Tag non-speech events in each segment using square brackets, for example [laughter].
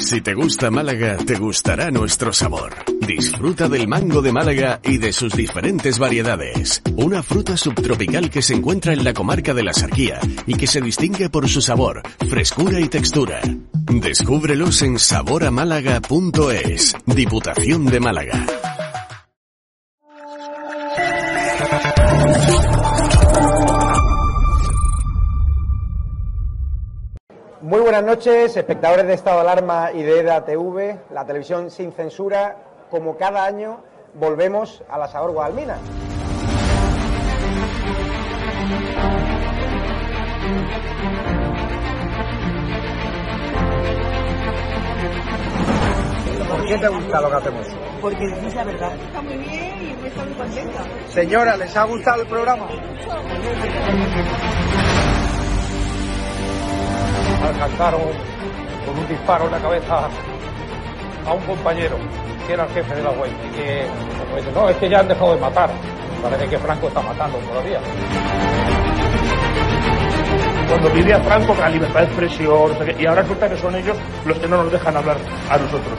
Si te gusta Málaga, te gustará nuestro sabor. Disfruta del mango de Málaga y de sus diferentes variedades. Una fruta subtropical que se encuentra en la comarca de la Sarquía y que se distingue por su sabor, frescura y textura. Descúbrelos en saboramálaga.es. Diputación de Málaga. Muy buenas noches, espectadores de Estado de Alarma y de EDA TV, la televisión sin censura. Como cada año, volvemos a la Sabor Guadalmina. ¿Por qué te gusta lo que hacemos? Porque es la verdad. Está muy bien y me está muy contenta. Señora, ¿les ha gustado el programa? [laughs] alcanzaron con un disparo en la cabeza a un compañero que era el jefe de la web y que como dice, no, es que ya han dejado de matar. Parece que Franco está matando todavía. Cuando vivía Franco, la libertad de expresión, y ahora resulta que son ellos los que no nos dejan hablar a nosotros.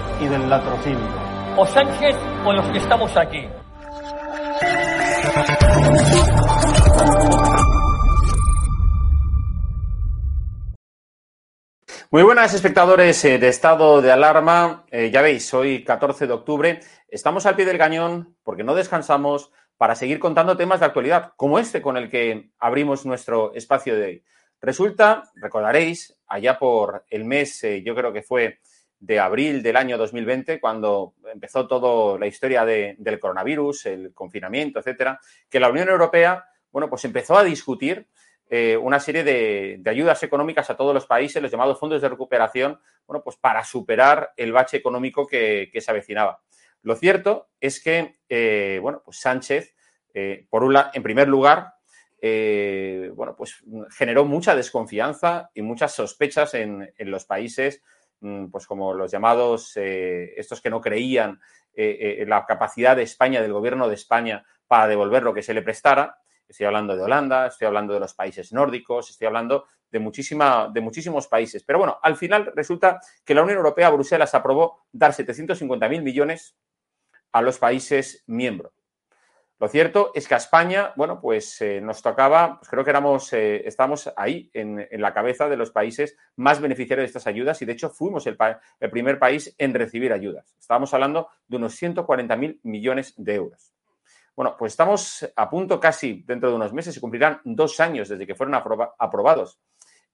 y del latrocinio. O Sánchez o los que estamos aquí. Muy buenas espectadores eh, de estado de alarma. Eh, ya veis, hoy 14 de octubre estamos al pie del cañón porque no descansamos para seguir contando temas de actualidad, como este con el que abrimos nuestro espacio de hoy. Resulta, recordaréis, allá por el mes, eh, yo creo que fue de abril del año 2020, cuando empezó toda la historia de- del coronavirus, el confinamiento, etcétera, que la Unión Europea, bueno, pues empezó a discutir eh, una serie de, de ayudas económicas a todos los países, los llamados fondos de recuperación, bueno, pues para superar el bache económico que, se avecinaba. Lo cierto es que, eh, bueno, pues Sánchez, eh, por un en primer lugar, bueno, pues generó mucha desconfianza y muchas sospechas en, en los países, pues como los llamados, eh, estos que no creían eh, eh, la capacidad de España, del gobierno de España, para devolver lo que se le prestara. Estoy hablando de Holanda, estoy hablando de los países nórdicos, estoy hablando de, muchísima, de muchísimos países. Pero bueno, al final resulta que la Unión Europea, Bruselas, aprobó dar 750.000 millones a los países miembros. Lo cierto es que a España, bueno, pues eh, nos tocaba, pues creo que éramos, eh, estamos ahí en, la cabeza de los países más beneficiarios de estas ayudas y de hecho fuimos el, primer país en recibir ayudas. Estábamos hablando de unos 140.000 millones de euros. Bueno, pues estamos a punto casi, dentro de unos meses, se cumplirán dos años desde que fueron aproba- aprobados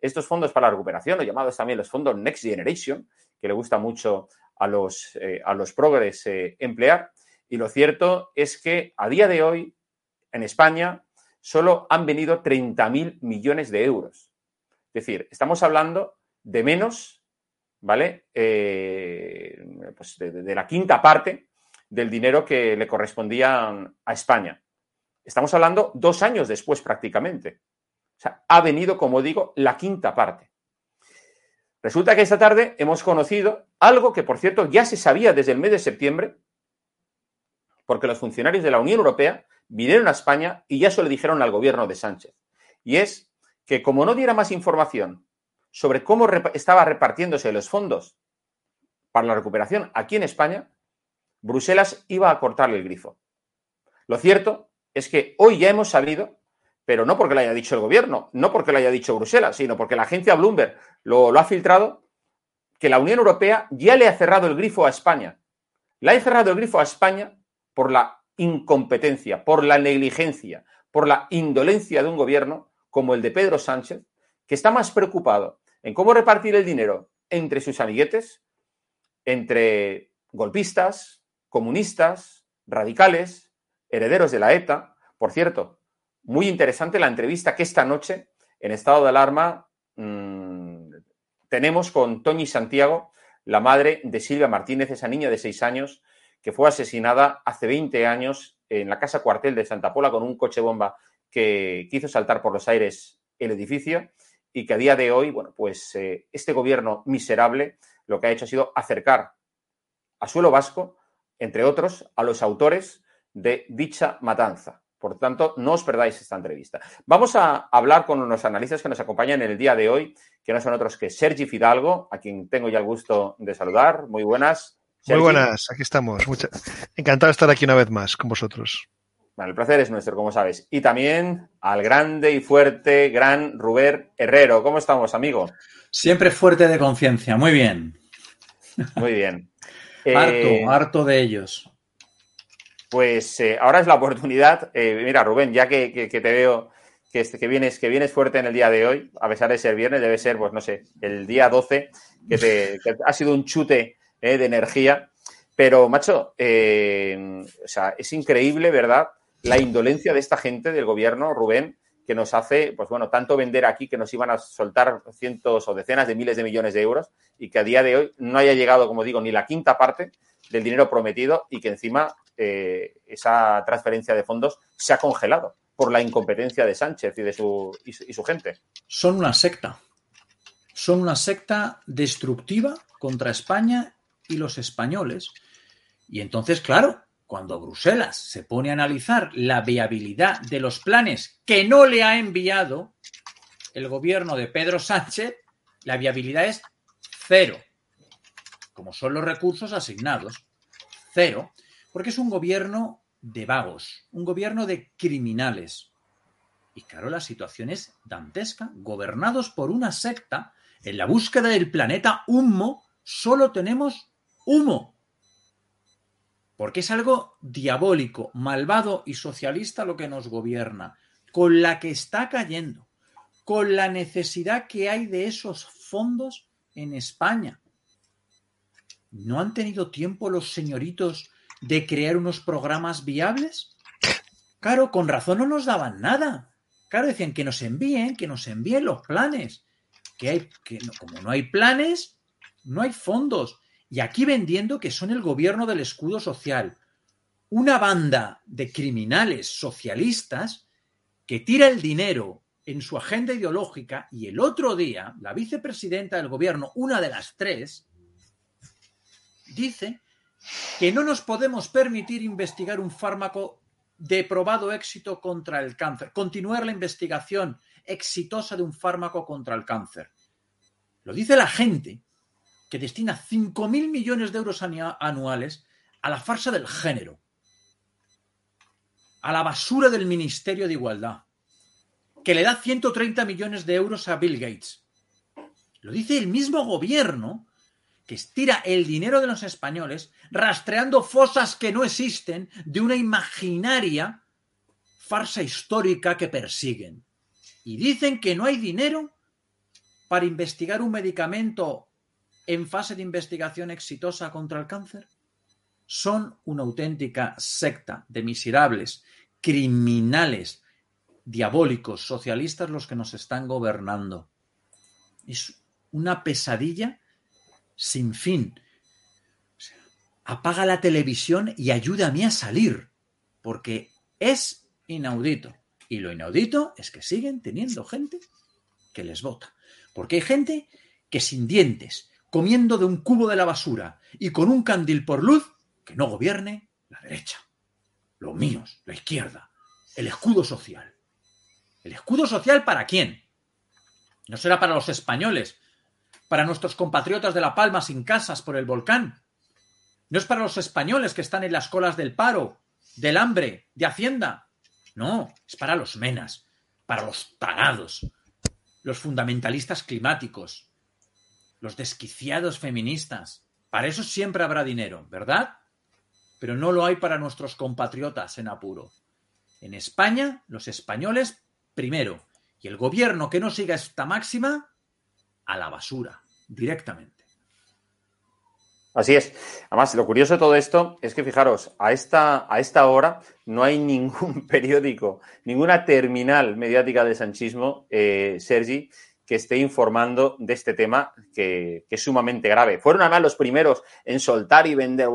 estos fondos para la recuperación, o llamados también los fondos Next Generation, que le gusta mucho a los, eh, a los progres emplear. Y lo cierto es que a día de hoy, en España, solo han venido 30.000 millones de euros. Es decir, estamos hablando de menos, ¿vale? Eh, pues de, de- la quinta parte del dinero que le correspondía a España. Estamos hablando dos años después prácticamente. O sea, ha venido, como digo, la quinta parte. Resulta que esta tarde hemos conocido algo que, por cierto, ya se sabía desde el mes de septiembre, porque los funcionarios de la Unión Europea vinieron a España y ya se lo dijeron al gobierno de Sánchez. Y es que como no diera más información sobre cómo estaba repartiéndose los fondos para la recuperación aquí en España, Bruselas iba a cortarle el grifo. Lo cierto es que hoy ya hemos sabido, pero no porque lo haya dicho el gobierno, no porque lo haya dicho Bruselas, sino porque la agencia Bloomberg lo, lo ha filtrado, que la Unión Europea ya le ha cerrado el grifo a España. Le ha cerrado el grifo a España por la incompetencia, por la negligencia, por la indolencia de un gobierno como el de Pedro Sánchez, que está más preocupado en cómo repartir el dinero entre sus amiguetes, entre golpistas, comunistas, radicales, herederos de la ETA. Por cierto, muy interesante la entrevista que esta noche, en estado de alarma, mmm, tenemos con Toñi Santiago, la madre de Silvia Martínez, esa niña de seis años que fue asesinada hace 20 años en la casa cuartel de Santa Pola con un coche bomba que quiso saltar por los aires el edificio y que a día de hoy, bueno, pues eh, este gobierno miserable lo que ha hecho ha sido acercar a suelo vasco, entre otros, a los autores de dicha matanza. Por tanto, no os perdáis esta entrevista. Vamos a hablar con unos analistas que nos acompañan en el día de hoy, que no son otros que Sergi Fidalgo, a quien tengo ya el gusto de saludar. Muy buenas. Muy buenas, aquí estamos. Encantado de estar aquí una vez más con vosotros. Bueno, el placer es nuestro, como sabes. Y también al grande y fuerte, gran Rubén Herrero. ¿Cómo estamos, amigo? Siempre fuerte de conciencia, muy bien. Muy bien. [laughs] harto, eh, harto de ellos. Pues eh, ahora es la oportunidad. Eh, mira, Rubén, ya que, te veo que, que, vienes, que vienes fuerte en el día de hoy, a pesar de ser viernes, debe ser, pues no sé, el día 12, que, te, ha sido un chute de energía. Pero, macho, o sea, es increíble, ¿verdad? La indolencia de esta gente del gobierno, Rubén, que nos hace, pues bueno, tanto vender aquí que nos iban a soltar cientos o decenas de miles de millones de euros y que a día de hoy no haya llegado, como digo, ni la quinta parte del dinero prometido y que encima eh, esa transferencia de fondos se ha congelado por la incompetencia de Sánchez y de su, y su gente. Son una secta. Son una secta destructiva contra España y los españoles. Y entonces, claro, cuando Bruselas se pone a analizar la viabilidad de los planes que no le ha enviado el gobierno de Pedro Sánchez, la viabilidad es cero, como son los recursos asignados, cero, porque es un gobierno de vagos, un gobierno de criminales. Y claro, la situación es dantesca, gobernados por una secta, en la búsqueda del planeta humo, solo tenemos humo porque es algo diabólico, malvado y socialista lo que nos gobierna, con la que está cayendo, con la necesidad que hay de esos fondos en España. ¿No han tenido tiempo los señoritos de crear unos programas viables? Claro, con razón no nos daban nada. Claro, decían que nos envíen, que nos envíen los planes. Que hay, que como no hay planes, no hay fondos. Y aquí vendiendo que son el gobierno del escudo social. Una banda de criminales socialistas que tira el dinero en su agenda ideológica y el otro día la vicepresidenta del gobierno, una de las tres, dice que no nos podemos permitir investigar un fármaco de probado éxito contra el cáncer, continuar la investigación exitosa de un fármaco contra el cáncer. Lo dice la gente que destina 5.000 millones de euros anuales a la farsa del género, a la basura del Ministerio de Igualdad, que le da 130 millones de euros a Bill Gates. Lo dice el mismo gobierno que estira el dinero de los españoles rastreando fosas que no existen de una imaginaria farsa histórica que persiguen. Y dicen que no hay dinero para investigar un medicamento en fase de investigación exitosa contra el cáncer? Son una auténtica secta de miserables, criminales, diabólicos, socialistas los que nos están gobernando. Es una pesadilla sin fin. apaga la televisión y ayúdame a salir, porque es inaudito. Y lo inaudito es que siguen teniendo gente que les vota. Porque hay gente que sin dientes, comiendo de un cubo de la basura y con un candil por luz, que no gobierne la derecha. Los míos, la izquierda, el escudo social. ¿El escudo social para quién? No será para los españoles, para nuestros compatriotas de La Palma sin casas por el volcán. No es para los españoles que están en las colas del paro, del hambre, de Hacienda. No, es para los menas, para los tarados, los fundamentalistas climáticos, los desquiciados feministas. Para eso siempre habrá dinero, ¿verdad? Pero no lo hay para nuestros compatriotas en apuro. En España, los españoles primero, y el gobierno que no siga esta máxima, a la basura, directamente. Así es. Además, lo curioso de todo esto es que, fijaros, a esta, a esta hora no hay [laughs] ningún periódico, ninguna terminal mediática de sanchismo, eh, Sergi, que esté informando de este tema que, es sumamente grave. Fueron además los primeros en soltar y vender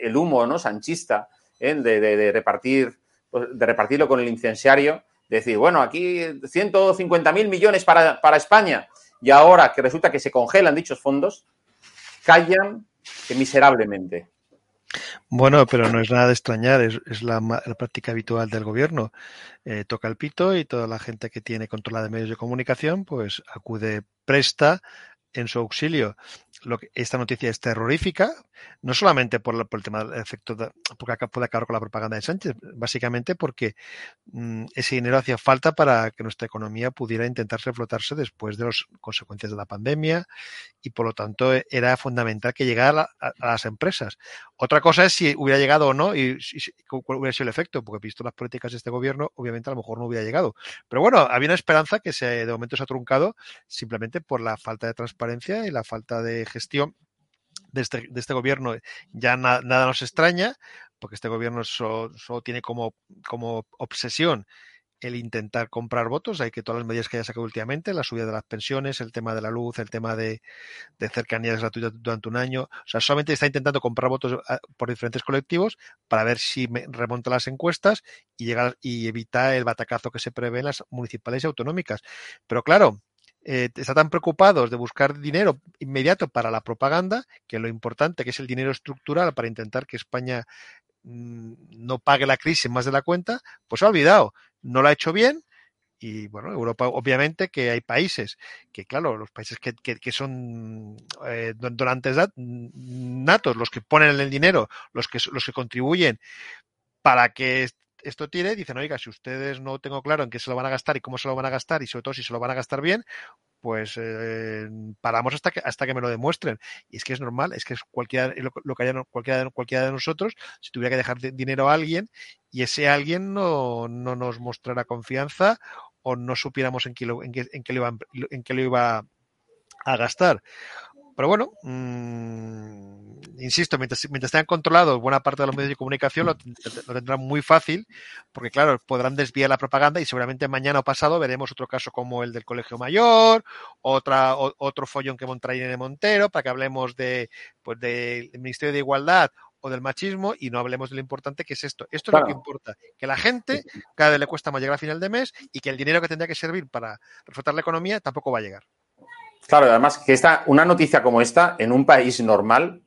el humo ¿no? sanchista, ¿eh? de, de, de, repartir, pues, de repartirlo con el incenciario, decir, bueno, aquí 150 mil millones para, para España y ahora que resulta que se congelan dichos fondos, callan miserablemente. Bueno, pero no es nada de extrañar, es, la, la, práctica habitual del gobierno. Eh, toca el pito y toda la gente que tiene controlada de medios de comunicación, pues acude presta en su auxilio. Lo que, esta noticia es terrorífica, no solamente por, la, por el tema del efecto, de, porque puede acabar con la propaganda de Sánchez, básicamente porque mmm, ese dinero hacía falta para que nuestra economía pudiera intentar reflotarse después de las consecuencias de la pandemia y por lo tanto era fundamental que llegara a, las empresas. Otra cosa es si hubiera llegado o no y cuál hubiera sido el efecto, porque visto las políticas de este gobierno, obviamente a lo mejor no hubiera llegado. Pero bueno, había una esperanza que se, de momento se ha truncado simplemente por la falta de transparencia y la falta de gestión de este, de este gobierno ya na, nada nos extraña, porque este gobierno solo, tiene como, como obsesión el intentar comprar votos, hay que todas las medidas que haya sacado últimamente, la subida de las pensiones, el tema de la luz, el tema de, de cercanías gratuitas durante un año, o sea, solamente está intentando comprar votos ah, por diferentes colectivos para ver si remonta las encuestas y y evitar el batacazo que se prevé en las municipales y autonómicas. Pero claro, eh, está tan preocupados de buscar dinero inmediato para la propaganda que lo importante que es el dinero estructural para intentar que España mmm, no pague la crisis más de la cuenta, pues ha olvidado, no lo ha hecho bien y bueno, Europa obviamente que hay países que claro, los países que, que, que son eh, donantes natos, los que ponen el dinero, los que, los que contribuyen para que esto tiene, dicen, oiga, si ustedes no tengo claro en qué se lo van a gastar y cómo se lo van a gastar y sobre todo si se lo van a gastar bien, pues eh, paramos hasta que hasta que me lo demuestren. Y es que es normal, es que es cualquiera lo, que haya cualquiera, cualquiera de nosotros, si tuviera que dejar dinero a alguien y ese alguien no, no nos mostrara confianza o no supiéramos en qué lo, en qué, en qué lo, iba, en qué lo iba a gastar. Pero bueno, mmm, insisto, mientras, mientras tengan controlado buena parte de los medios de comunicación, lo, lo, tendrán muy fácil, porque claro, podrán desviar la propaganda y seguramente mañana o pasado veremos otro caso como el del Colegio Mayor, otra, o, otro follón que montará Irene Montero, para que hablemos de, pues, del Ministerio de Igualdad o del machismo y no hablemos de lo importante que es esto. Esto claro. es lo que importa, que la gente cada vez le cuesta más llegar a final de mes y que el dinero que tendría que servir para reflotar la economía tampoco va a llegar. Claro, además que esta, una noticia como esta, en un país normal,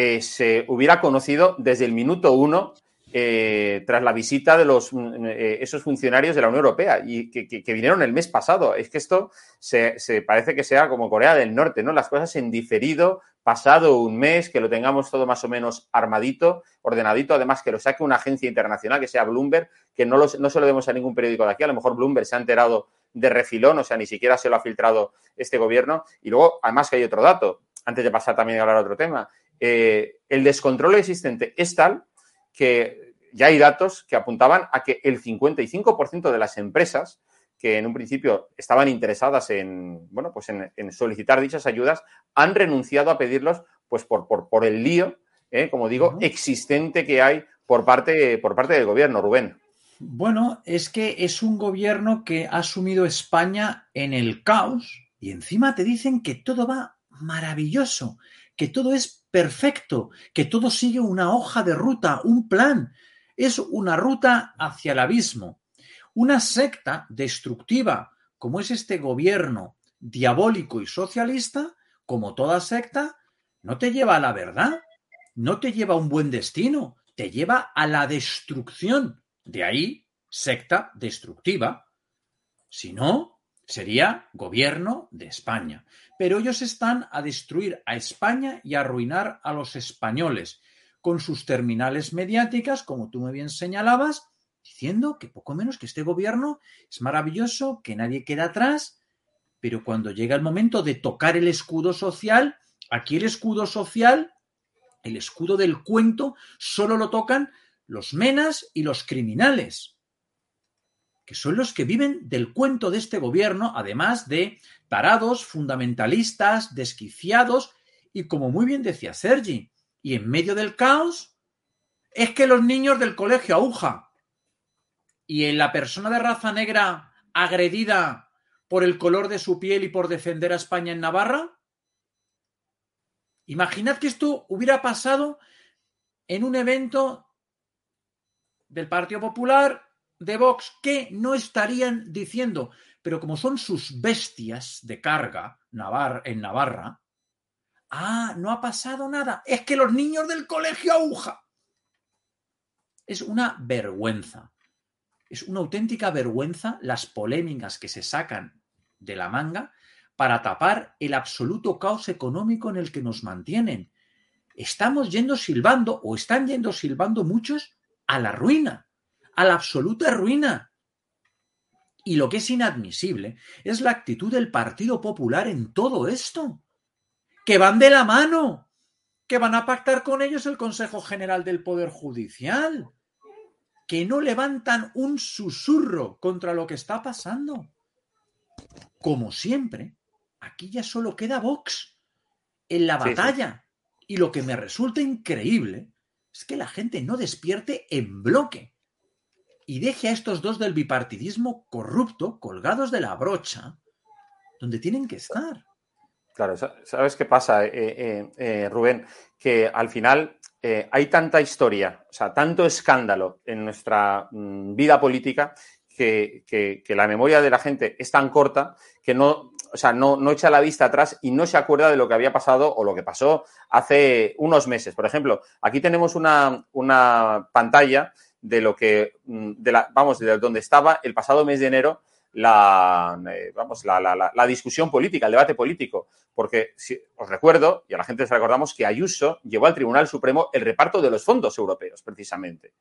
eh, se hubiera conocido desde el minuto uno eh, tras la visita de los, eh, esos funcionarios de la Unión Europea y que, vinieron el mes pasado. Es que esto se, parece que sea como Corea del Norte, ¿no? Las cosas en diferido, pasado un mes, que lo tengamos todo más o menos armadito, ordenadito, además que lo saque una agencia internacional, que sea Bloomberg, que no, lo, no se lo demos a ningún periódico de aquí, a lo mejor Bloomberg se ha enterado de refilón, o sea, ni siquiera se lo ha filtrado este gobierno. Y luego, además que hay otro dato, antes de pasar también a hablar de otro tema, eh, el descontrol existente es tal que ya hay datos que apuntaban a que el 55% de las empresas que en un principio estaban interesadas en, bueno, pues en, en solicitar dichas ayudas, han renunciado a pedirlos pues por, por, por el lío, eh, como digo, uh -huh. existente que hay por parte, por parte del gobierno, Rubén. Bueno, es que es un gobierno que ha sumido España en el caos y encima te dicen que todo va maravilloso, que todo es perfecto, que todo sigue una hoja de ruta, un plan. Es una ruta hacia el abismo. Una secta destructiva, como es este gobierno diabólico y socialista, como toda secta, no te lleva a la verdad, no te lleva a un buen destino, te lleva a la destrucción. De ahí, secta destructiva. Si no, sería gobierno de España. Pero ellos están a destruir a España y a arruinar a los españoles con sus terminales mediáticas, como tú muy bien señalabas, diciendo que poco menos que este gobierno es maravilloso, que nadie queda atrás, pero cuando llega el momento de tocar el escudo social, aquí el escudo social, el escudo del cuento, solo lo tocan los menas y los criminales, que son los que viven del cuento de este gobierno, además de tarados, fundamentalistas, desquiciados, y como muy bien decía Sergi, y en medio del caos, es que los niños del colegio Aguja y en la persona de raza negra agredida por el color de su piel y por defender a España en Navarra? Imaginad que esto hubiera pasado en un evento del Partido Popular, de Vox, que no estarían diciendo, pero como son sus bestias de carga Navar en Navarra, ah, no ha pasado nada, es que los niños del colegio aguja. Es una vergüenza. Es una auténtica vergüenza las polémicas que se sacan de la manga para tapar el absoluto caos económico en el que nos mantienen. Estamos yendo silbando, o están yendo silbando muchos, a la ruina, a la absoluta ruina. Y lo que es inadmisible es la actitud del Partido Popular en todo esto. Que van de la mano, que van a pactar con ellos el Consejo General del Poder Judicial, que no levantan un susurro contra lo que está pasando. Como siempre, aquí ya solo queda Vox en la batalla. Y lo que me resulta increíble es que la gente no despierte en bloque y deje a estos dos del bipartidismo corrupto colgados de la brocha donde tienen que estar. Claro, ¿sabes qué pasa, eh, eh, eh, Rubén? Que al final hay tanta historia, o sea, tanto escándalo en nuestra mm, vida política que, la memoria de la gente es tan corta que no, o sea, no, echa la vista atrás y no se acuerda de lo que había pasado o lo que pasó hace unos meses. Por ejemplo, aquí tenemos una pantalla de lo que, mm, de la, vamos, de donde estaba el pasado mes de enero la, eh, vamos, la, la, la, discusión política, el debate político. Porque si, os recuerdo, y a la gente les recordamos, que Ayuso llevó al Tribunal Supremo el reparto de los fondos europeos, precisamente.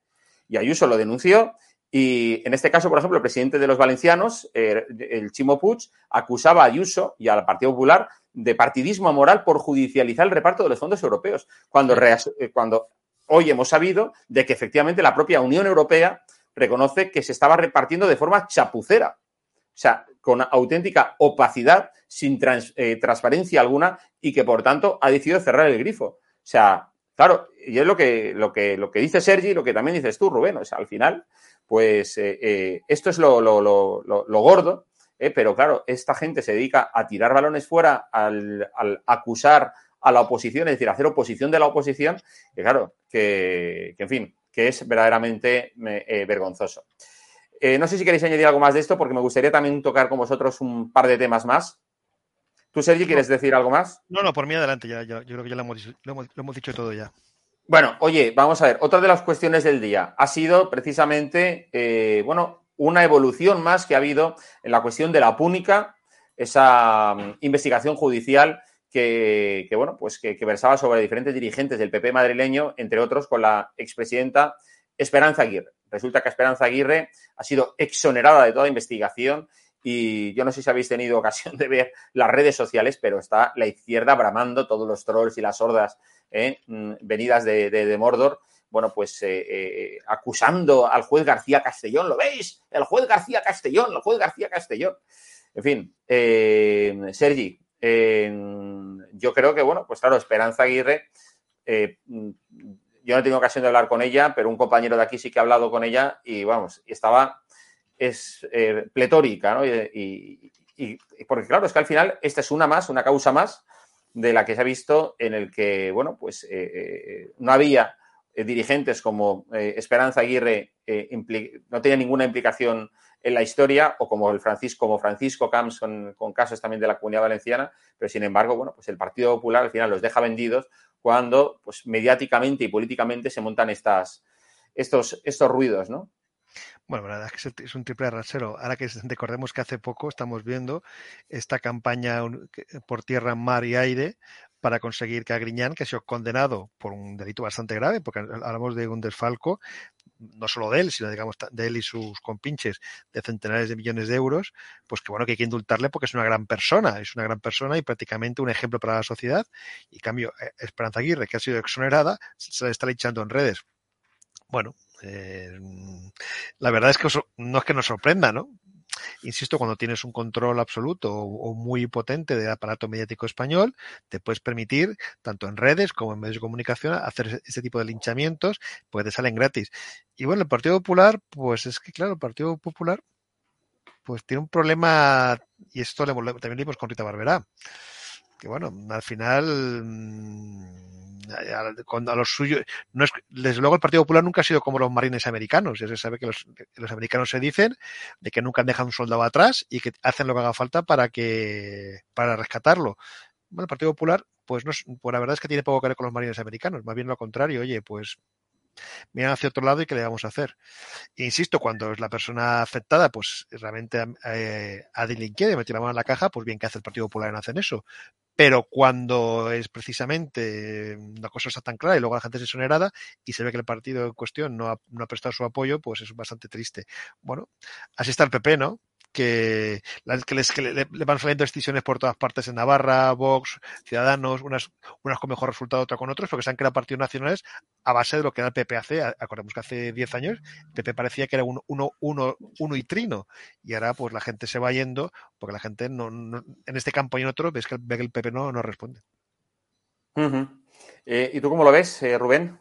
Y Ayuso lo denunció y en este caso, por ejemplo, el presidente de los valencianos, eh, el Chimo Puig, acusaba a Ayuso y al Partido Popular de partidismo moral por judicializar el reparto de los fondos europeos, cuando, eh, cuando hoy hemos sabido de que efectivamente la propia Unión Europea reconoce que se estaba repartiendo de forma chapucera, o sea, con auténtica opacidad, sin eh, transparencia alguna y que por tanto ha decidido cerrar el grifo. O sea, claro, y es lo que, lo que, lo que dice Sergi y lo que también dices tú, Rubén. O sea, al final, pues eh, eh, esto es lo, gordo, pero claro, esta gente se dedica a tirar balones fuera, al, acusar a la oposición, es decir, hacer oposición de la oposición, y claro, que, que en fin, que es verdaderamente eh, vergonzoso. Eh, no sé si queréis añadir algo más de esto, porque me gustaría también tocar con vosotros un par de temas más. ¿Tú, Sergi, quieres decir algo más? No, no, por mí adelante, ya, ya yo creo que ya lo hemos, lo hemos, lo hemos dicho todo ya. Bueno, oye, vamos a ver, otra de las cuestiones del día ha sido precisamente, eh, bueno, una evolución más que ha habido en la cuestión de la púnica, esa um, investigación judicial que, bueno, pues que, versaba sobre diferentes dirigentes del PP madrileño, entre otros con la expresidenta Esperanza Aguirre. Resulta que Esperanza Aguirre ha sido exonerada de toda investigación y yo no sé si habéis tenido [laughs] ocasión de ver las redes sociales, pero está la izquierda bramando todos los trolls y las hordas ¿eh? Mm, venidas de, de, de, Mordor, bueno, pues eh, eh, acusando al juez García Castellón, ¿lo veis? El juez García Castellón, el juez García Castellón. En fin, eh, Sergi, yo creo que, bueno, pues claro, Esperanza Aguirre, mm, yo no he tenido ocasión de hablar con ella, pero un compañero de aquí sí que ha hablado con ella y, vamos, estaba, es pletórica, ¿no? Y, y, porque, claro, es que al final esta es una más, una causa más, de la que se ha visto en el que, bueno, pues eh, eh, no había eh, dirigentes como eh, Esperanza Aguirre no tenía ninguna implicación en la historia o como el Francisco, como Francisco Camps con, casos también de la comunidad valenciana, pero sin embargo, bueno, pues el Partido Popular al final los deja vendidos cuando pues mediáticamente y políticamente se montan estas, estos, estos ruidos, ¿no? Bueno, la verdad es que es un triple rasero. Ahora que recordemos que hace poco estamos viendo esta campaña por tierra, mar y aire para conseguir que Agriñán, que ha sido condenado por un delito bastante grave, porque hablamos de un desfalco, no solo de él, sino digamos de él y sus compinches, de centenares de millones de euros, pues que bueno, que hay que indultarle porque es una gran persona, es una gran persona y prácticamente un ejemplo para la sociedad. Y cambio, eh, Esperanza Aguirre, que ha sido exonerada, se está echando en redes. Bueno, eh, la verdad es que no es que nos sorprenda, ¿no? Insisto, cuando tienes un control absoluto o, muy potente del aparato mediático español, te puedes permitir, tanto en redes como en medios de comunicación, hacer ese tipo de linchamientos, pues te salen gratis. Y bueno, el Partido Popular, pues es que claro, el Partido Popular pues tiene un problema, y esto le, también vimos con Rita Barberá, que bueno, al final mm, a, a los suyos, no es, desde luego el Partido Popular nunca ha sido como los marines americanos, ya se sabe que los, los, americanos se dicen de que nunca dejado un soldado atrás y que hacen lo que haga falta para que para rescatarlo. Bueno, el Partido Popular, pues no, pues la verdad es que tiene poco que ver con los marines americanos, más bien lo contrario, oye, pues miran hacia otro lado y qué le vamos a hacer. Insisto, cuando es la persona afectada, pues realmente eh, ha delinquido y metido la mano en la caja, pues bien que hace el Partido Popular en hacer eso. Pero cuando es precisamente una cosa está tan clara y luego la gente se sonerada y se ve que el partido en cuestión no ha, no ha prestado su apoyo, pues es bastante triste. Bueno, así está el PP, ¿no? Que, que, les, que le, le, van saliendo decisiones por todas partes en Navarra, Vox, Ciudadanos, unas, unas con mejor resultado, otras con otros, porque se han creado partidos nacionales a base de lo que era el PP hace. Acordemos que hace 10 años el PP parecía que era un uno, uno, uno y trino, y ahora pues la gente se va yendo, porque la gente no, no en este campo y en otro ves que, ve que el PP no, no responde. Uh -huh. eh, ¿Y tú cómo lo ves, eh, Rubén?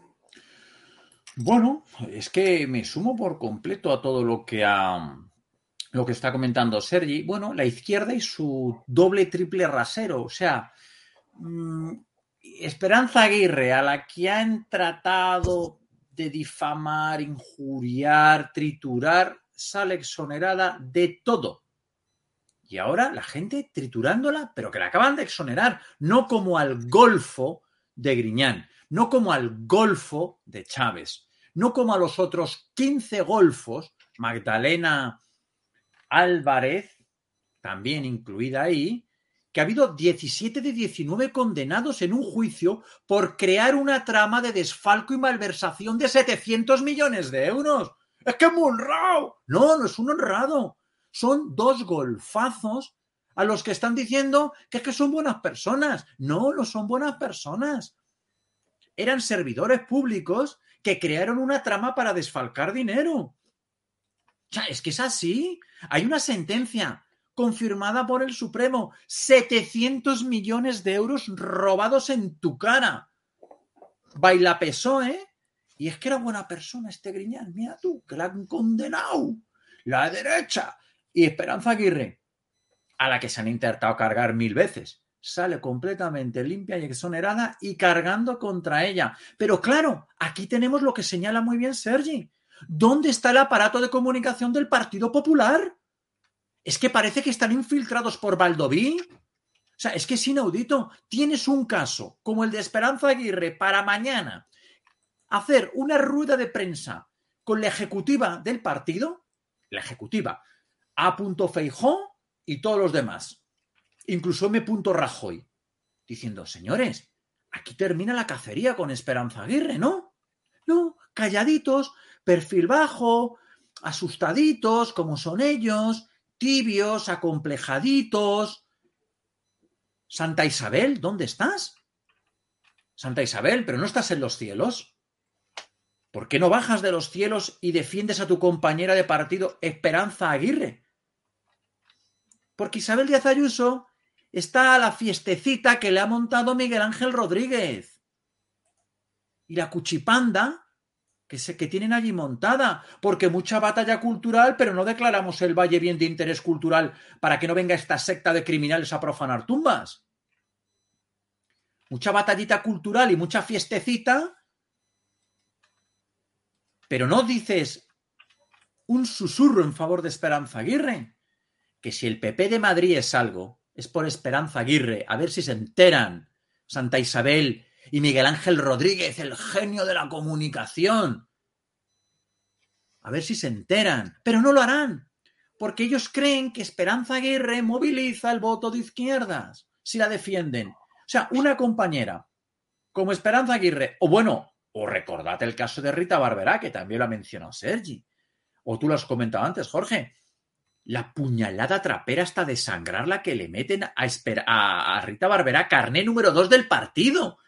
Bueno, es que me sumo por completo a todo lo que ha lo que está comentando Sergi, bueno, la izquierda y su doble triple rasero, o sea, mmm, Esperanza Aguirre, a la que han tratado de difamar, injuriar, triturar, sale exonerada de todo. Y ahora la gente triturándola, pero que la acaban de exonerar, no como al Golfo de Griñán, no como al Golfo de Chávez, no como a los otros 15 golfos, Magdalena Álvarez, también incluida ahí, que ha habido 17 de 19 condenados en un juicio por crear una trama de desfalco y malversación de 700 millones de euros. Es que es muy honrado. No, no es un honrado. Son dos golfazos a los que están diciendo que es que son buenas personas. No, no son buenas personas. Eran servidores públicos que crearon una trama para desfalcar dinero. Es que es así. Hay una sentencia confirmada por el Supremo. 700 millones de euros robados en tu cara. Baila PSOE. Y es que era buena persona este Griñán. Mira tú, que la han condenado. La derecha. Y Esperanza Aguirre, a la que se han intentado cargar mil veces, sale completamente limpia y exonerada y cargando contra ella. Pero claro, aquí tenemos lo que señala muy bien Sergi. ¿Dónde está el aparato de comunicación del Partido Popular? Es que parece que están infiltrados por Valdoví. O sea, es que es inaudito. Tienes un caso como el de Esperanza Aguirre para mañana hacer una rueda de prensa con la ejecutiva del partido, la ejecutiva, A. Feijó y todos los demás, incluso M. Rajoy, diciendo, señores, aquí termina la cacería con Esperanza Aguirre, ¿no? No, calladitos, perfil bajo, asustaditos, como son ellos, tibios, acomplejaditos. Santa Isabel, ¿dónde estás? Santa Isabel, pero no estás en los cielos. ¿Por qué no bajas de los cielos y defiendes a tu compañera de partido Esperanza Aguirre? Porque Isabel Díaz Ayuso está a la fiestecita que le ha montado Miguel Ángel Rodríguez. Y la cuchipanda que, se, que tienen allí montada, porque mucha batalla cultural, pero no declaramos el Valle bien de interés cultural para que no venga esta secta de criminales a profanar tumbas. Mucha batallita cultural y mucha fiestecita, pero no dices un susurro en favor de Esperanza Aguirre, que si el PP de Madrid es algo, es por Esperanza Aguirre, a ver si se enteran Santa Isabel y Miguel Ángel Rodríguez, el genio de la comunicación. A ver si se enteran, pero no lo harán, porque ellos creen que Esperanza Aguirre moviliza el voto de izquierdas, si la defienden. O sea, una compañera como Esperanza Aguirre, o bueno, o recordad el caso de Rita Barberá, que también lo ha mencionado Sergi, o tú lo has comentado antes, Jorge, la puñalada trapera hasta desangrarla que le meten a, a, a Rita Barberá, carné número dos del partido.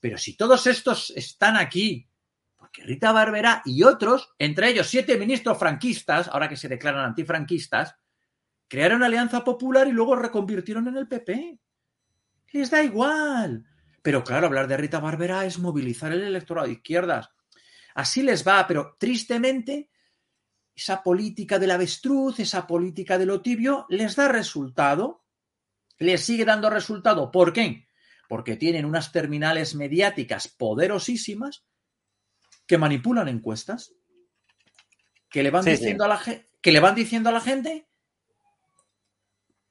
Pero si todos estos están aquí, porque Rita Barberá y otros, entre ellos siete ministros franquistas, ahora que se declaran antifranquistas, crearon Alianza Popular y luego reconvirtieron en el PP. Les da igual. Pero claro, hablar de Rita Barberá es movilizar el electorado de izquierdas. Así les va, pero tristemente esa política del avestruz, esa política de lo tibio, les da resultado, les sigue dando resultado. ¿Por qué? Porque tienen unas terminales mediáticas poderosísimas que manipulan encuestas, que le van Sí, diciendo sí. a la gente, que le van diciendo a la gente,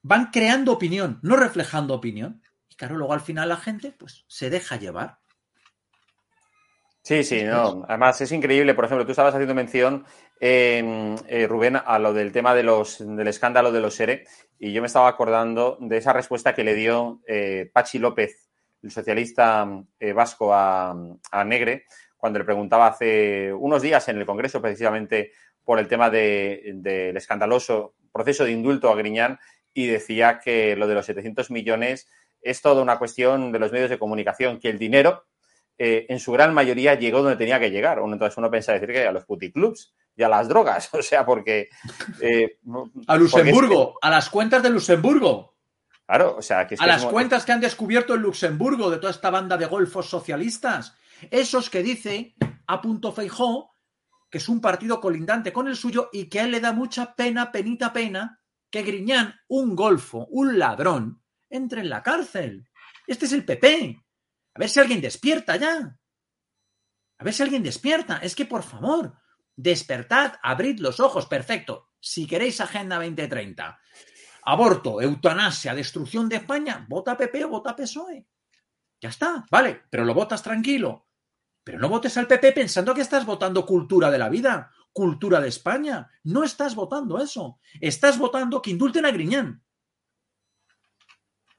van creando opinión, no reflejando opinión. Y claro, luego al final la gente pues se deja llevar. Sí, sí, no. Además, es increíble. Por ejemplo, tú estabas haciendo mención, eh, eh, Rubén, a lo del tema de los, del escándalo de los SERE, y yo me estaba acordando de esa respuesta que le dio eh, Pachi López, el socialista eh, vasco, a, a Negre, cuando le preguntaba hace unos días en el Congreso, precisamente por el tema de- del escandaloso proceso de indulto a Griñán, y decía que lo de los 700 millones es toda una cuestión de los medios de comunicación, que el dinero eh, en su gran mayoría llegó donde tenía que llegar. Uno, entonces uno piensa decir que a los puticlubs y a las drogas, [laughs] o sea, porque... eh, A porque es Luxemburgo, a las cuentas de Luxemburgo, claro, o sea, que es a que las cuentas que han descubierto en Luxemburgo de toda esta banda de golfos socialistas. Esos que dice a punto Feijó que es un partido colindante con el suyo y que a él le da mucha pena, penita pena, que Griñán, un golfo, un ladrón, entre en la cárcel. Este es el PP. A ver si alguien despierta ya. A ver si alguien despierta. Es que, por favor, despertad, abrid los ojos. Perfecto. Si queréis Agenda 2030, aborto, eutanasia, destrucción de España, vota PP o vota PSOE. Ya está, vale, pero lo votas tranquilo. Pero no votes al PP pensando que estás votando cultura de la vida, cultura de España. No estás votando eso. Estás votando que indulten a Griñán.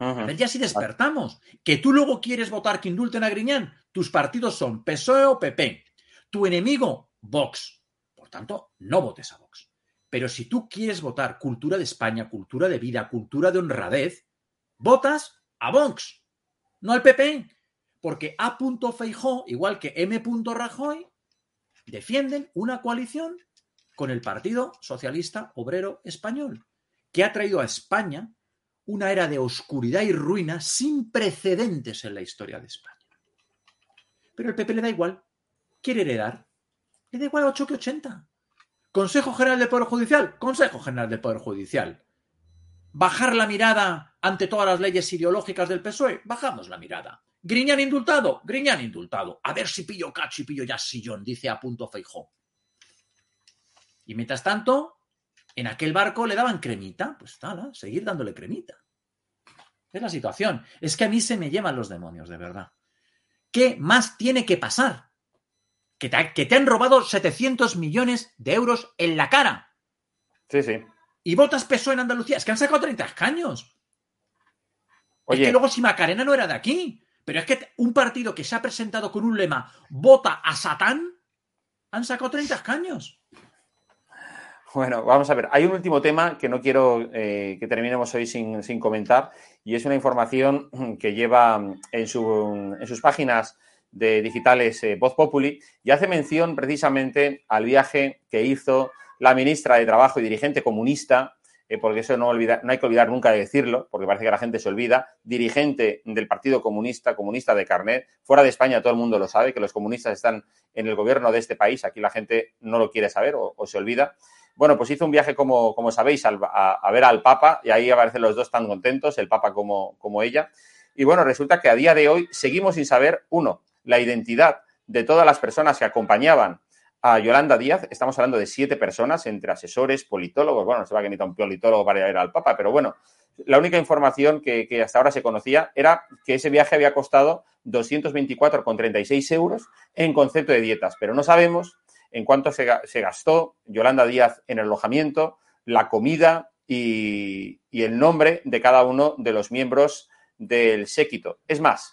A ver ya si despertamos. Que tú luego quieres votar que indulten a Griñán. Tus partidos son PSOE o PP. Tu enemigo, Vox. Por tanto, no votes a Vox. Pero si tú quieres votar cultura de España, cultura de vida, cultura de honradez, votas a Vox, no al PP. Porque A. Feijó, igual que M. Rajoy, defienden una coalición con el Partido Socialista Obrero Español, que ha traído a España una era de oscuridad y ruina sin precedentes en la historia de España. Pero el PP le da igual. Quiere heredar. Le da igual 8 que 80. Consejo General del Poder Judicial. Consejo General del Poder Judicial. Bajar la mirada ante todas las leyes ideológicas del PSOE. Bajamos la mirada. Griñán indultado. Griñán indultado. A ver si pillo cacho y pillo ya sillón, dice a punto Feijó. Y mientras tanto, en aquel barco le daban cremita. Pues tal, seguir dándole cremita. Es la situación. Es que a mí se me llevan los demonios, de verdad. ¿Qué más tiene que pasar? Que te, que te han robado 700 millones de euros en la cara. Sí, sí. Y votas PSOE en Andalucía. Es que han sacado 30 escaños. Oye. Es que luego si Macarena no era de aquí. Pero es que un partido que se ha presentado con un lema vota a Satán, han sacado 30 escaños. Bueno, vamos a ver. Hay un último tema que no quiero eh, que terminemos hoy sin, sin, comentar y es una información que lleva en, su, en sus páginas de digitales eh, Voz Populi y hace mención precisamente al viaje que hizo la ministra de Trabajo y dirigente comunista, eh, porque eso no, olvida, no hay que olvidar nunca de decirlo, porque parece que la gente se olvida, dirigente del Partido Comunista, comunista de carnet, fuera de España todo el mundo lo sabe, que los comunistas están en el gobierno de este país, aquí la gente no lo quiere saber o, se olvida. Bueno, pues hizo un viaje, como, como sabéis, al, a, a, ver al Papa y ahí aparecen los dos tan contentos, el Papa como, como ella. Y bueno, resulta que a día de hoy seguimos sin saber, uno, la identidad de todas las personas que acompañaban a Yolanda Díaz. Estamos hablando de siete personas, entre asesores, politólogos. Bueno, no se va a que necesita un politólogo para ir al Papa, pero bueno, la única información que, hasta ahora se conocía era que ese viaje había costado 224,36 euros en concepto de dietas, pero no sabemos en cuánto se, gastó Yolanda Díaz en el alojamiento, la comida y, el nombre de cada uno de los miembros del séquito. Es más,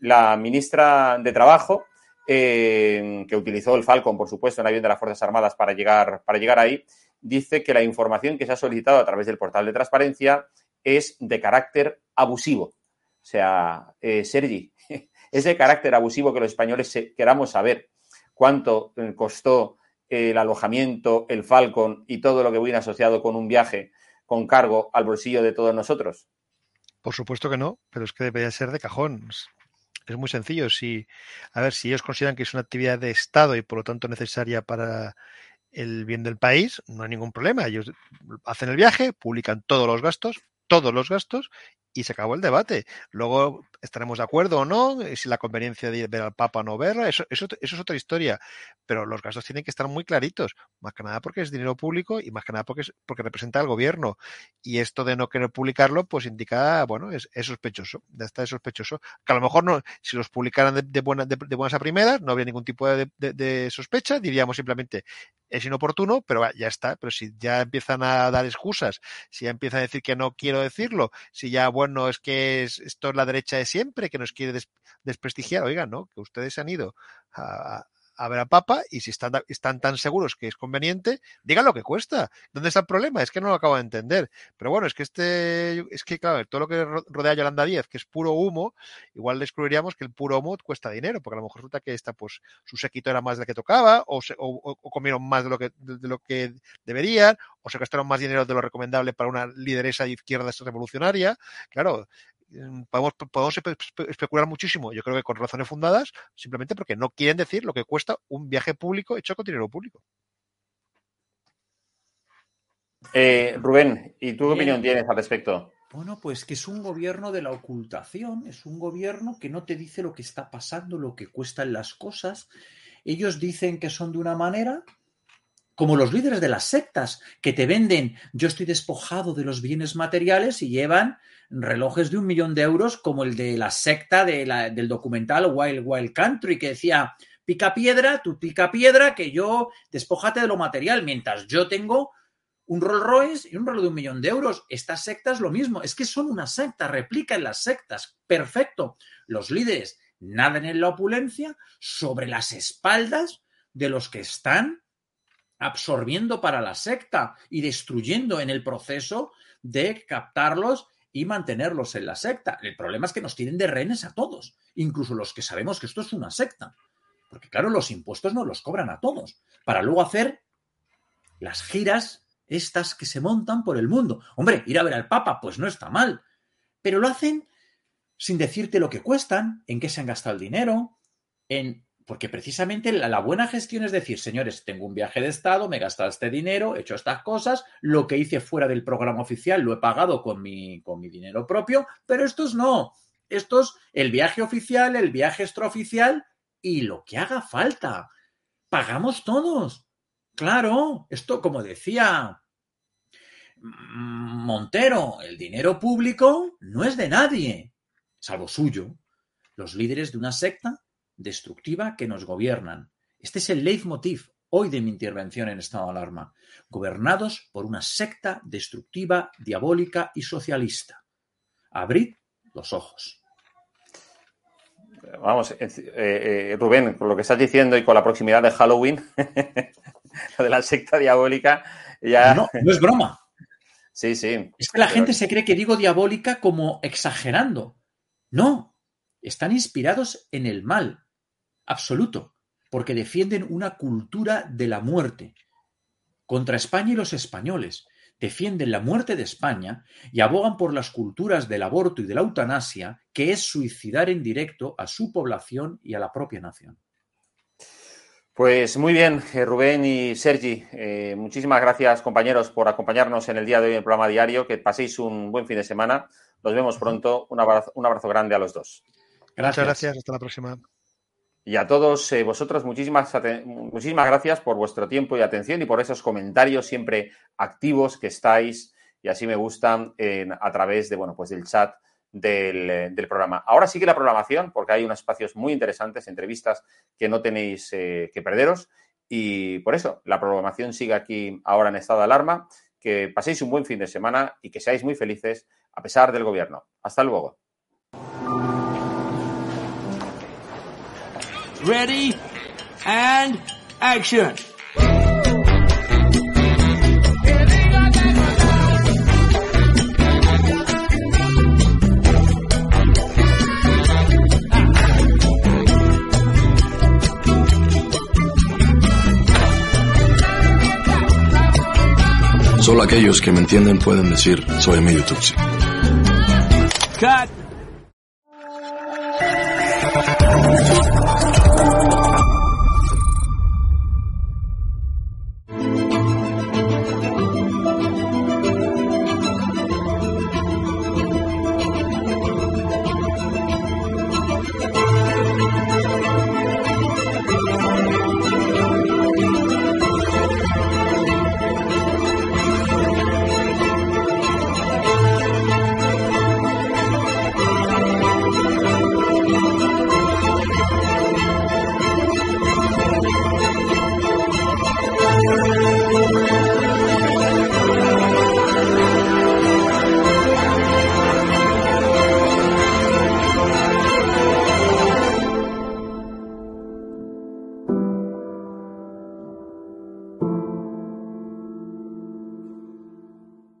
la ministra de Trabajo, eh, que utilizó el Falcon, por supuesto, en avión de las Fuerzas Armadas para llegar, para llegar ahí, dice que la información que se ha solicitado a través del portal de transparencia es de carácter abusivo. O sea, eh, Sergi, [laughs] es de carácter abusivo que los españoles queramos saber cuánto costó el alojamiento, el Falcon y todo lo que viene asociado con un viaje con cargo al bolsillo de todos nosotros? Por supuesto que no, pero es que debería ser de cajón. Es muy sencillo. Si, a ver, si ellos consideran que es una actividad de Estado y por lo tanto necesaria para el bien del país, no hay ningún problema. Ellos hacen el viaje, publican todos los gastos, todos los gastos, y se acabó el debate. Luego estaremos de acuerdo o no, eh, si la conveniencia de ver al Papa o no verla, eso, eso, eso, es otra historia. Pero los gastos tienen que estar muy claritos, más que nada porque es dinero público y más que nada porque, es, porque representa al gobierno. Y esto de no querer publicarlo, pues indica, bueno, es, sospechoso, ya está es sospechoso. Que a lo mejor no, si los publicaran de, buena, de, de buenas a primeras, no habría ningún tipo de sospecha, diríamos simplemente, es inoportuno, pero ya está. Pero si ya empiezan a dar excusas, si ya empiezan a decir que no quiero decirlo, si ya, bueno, es que es, esto es la derecha de siempre, que nos quiere des, desprestigiar, oigan, ¿no? Que ustedes han ido a, a Papa y si están, tan seguros que es conveniente, digan lo que cuesta. ¿Dónde está el problema? Es que no lo acabo de entender. Pero bueno, es que este, es que claro, todo lo que rodea a Yolanda Díaz, que es puro humo, igual descubriríamos que el puro humo cuesta dinero, porque a lo mejor resulta que esta, pues, su sequito era más de lo que tocaba, o, se, o, o comieron más de lo que, de, lo que deberían, o se gastaron más dinero de lo recomendable para una lideresa de izquierda revolucionaria. Claro, podemos, podemos especular muchísimo, yo creo que con razones fundadas, simplemente porque no quieren decir lo que cuesta un viaje público hecho con dinero público. Eh, Rubén, ¿y tú qué opinión tienes al respecto? Bueno, pues que es un gobierno de la ocultación, es un gobierno que no te dice lo que está pasando, lo que cuestan las cosas. Ellos dicen que son de una manera, como los líderes de las sectas, que te venden, yo estoy despojado de los bienes materiales y llevan relojes de un millón de euros, como el de la secta de la, del documental Wild Wild Country, que decía, pica piedra, tú pica piedra, que yo despójate de lo material, mientras yo tengo un Rolls Royce y un reloj de un millón de euros. Estas sectas lo mismo, es que son una secta, replican las sectas, perfecto. Los líderes nadan en la opulencia sobre las espaldas de los que están absorbiendo para la secta y destruyendo en el proceso de captarlos y mantenerlos en la secta. El problema es que nos tienen de rehenes a todos, incluso los que sabemos que esto es una secta. Porque claro, los impuestos no los cobran a todos, para luego hacer las giras estas que se montan por el mundo. Hombre, ir a ver al Papa, pues no está mal, pero lo hacen sin decirte lo que cuestan, en qué se han gastado el dinero, en porque precisamente la, buena gestión es decir, señores, tengo un viaje de Estado, me he gastado este dinero, he hecho estas cosas, lo que hice fuera del programa oficial lo he pagado con mi, con mi dinero propio, pero estos no. Estos, el viaje oficial, el viaje extraoficial y lo que haga falta. Pagamos todos. Claro, esto como decía Montero, el dinero público no es de nadie, salvo suyo. Los líderes de una secta destructiva que nos gobiernan. Este es el leitmotiv hoy de mi intervención en estado de alarma. Gobernados por una secta destructiva, diabólica y socialista. Abrid los ojos. Vamos, eh, eh, Rubén, con lo que estás diciendo y con la proximidad de Halloween, [laughs] lo de la secta diabólica, ya. No, no es broma. Sí, sí. Es que la gente se cree que digo diabólica como exagerando. No, están inspirados en el mal absoluto, porque defienden una cultura de la muerte contra España y los españoles. Defienden la muerte de España y abogan por las culturas del aborto y de la eutanasia, que es suicidar en directo a su población y a la propia nación. Pues muy bien, eh, Rubén y Sergi, eh, muchísimas gracias compañeros por acompañarnos en el día de hoy en el programa diario, que paséis un buen fin de semana, nos vemos pronto, un abrazo, un abrazo grande a los dos. Gracias. Muchas gracias, hasta la próxima. Y a todos eh, vosotros, muchísimas, muchísimas gracias por vuestro tiempo y atención y por esos comentarios siempre activos que estáis y así me gustan a través de, bueno, pues del chat del, del, programa. Ahora sigue la programación porque hay unos espacios muy interesantes, entrevistas que no tenéis eh, que perderos y por eso la programación sigue aquí ahora en estado de alarma. Que paséis un buen fin de semana y que seáis muy felices a pesar del gobierno. Hasta luego. Ready and action. Solo aquellos que me entienden pueden decir soy medio tutsi. Cut.